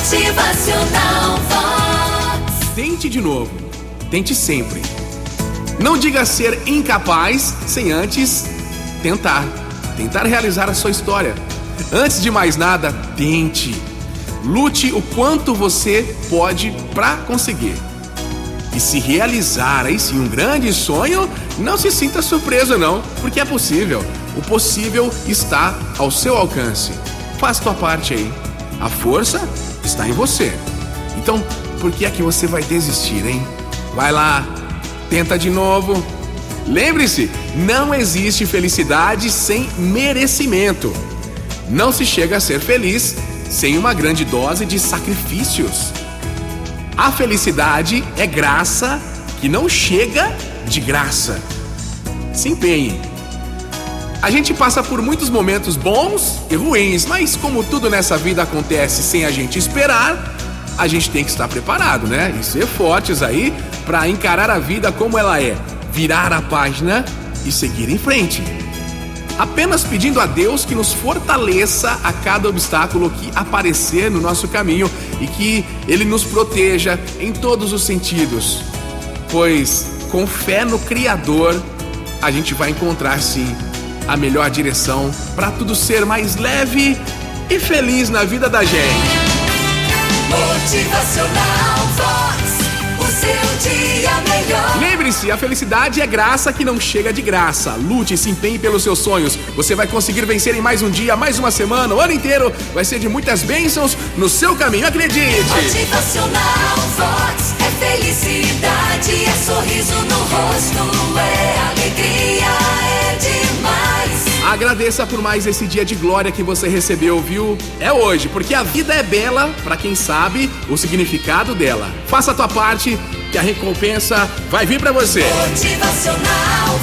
Motivacional Vox. Tente de novo. Tente sempre. Não diga ser incapaz sem antes tentar. Tentar realizar a sua história. Antes de mais nada, tente. Lute o quanto você pode para conseguir. E se realizar aí sim um grande sonho, não se sinta surpreso não, porque é possível. O possível está ao seu alcance. Faça tua parte aí. A força está em você. Então, por que é que você vai desistir, hein? Vai lá, tenta de novo. Lembre-se, não existe felicidade sem merecimento. Não se chega a ser feliz sem uma grande dose de sacrifícios. A felicidade é graça que não chega de graça. Se empenhe. A gente passa por muitos momentos bons e ruins, mas como tudo nessa vida acontece sem a gente esperar, a gente tem que estar preparado, né? E ser fortes aí para encarar a vida como ela é, virar a página e seguir em frente. Apenas pedindo a Deus que nos fortaleça a cada obstáculo que aparecer no nosso caminho e que Ele nos proteja em todos os sentidos. Pois com fé no Criador, a gente vai encontrar sim a melhor direção para tudo ser mais leve e feliz na vida da gente. Motivacional Vox. O seu dia melhor. Lembre-se, a felicidade é graça que não chega de graça. Lute e se empenhe pelos seus sonhos. Você vai conseguir vencer em mais um dia, mais uma semana, o ano inteiro. Vai ser de muitas bênçãos no seu caminho, acredite! Motivacional Vox. É felicidade, é sorriso no rosto, é Agradeça por mais esse dia de glória que você recebeu, viu? É hoje, porque a vida é bela para quem sabe o significado dela. Faça a tua parte que a recompensa vai vir para você. Motivacional.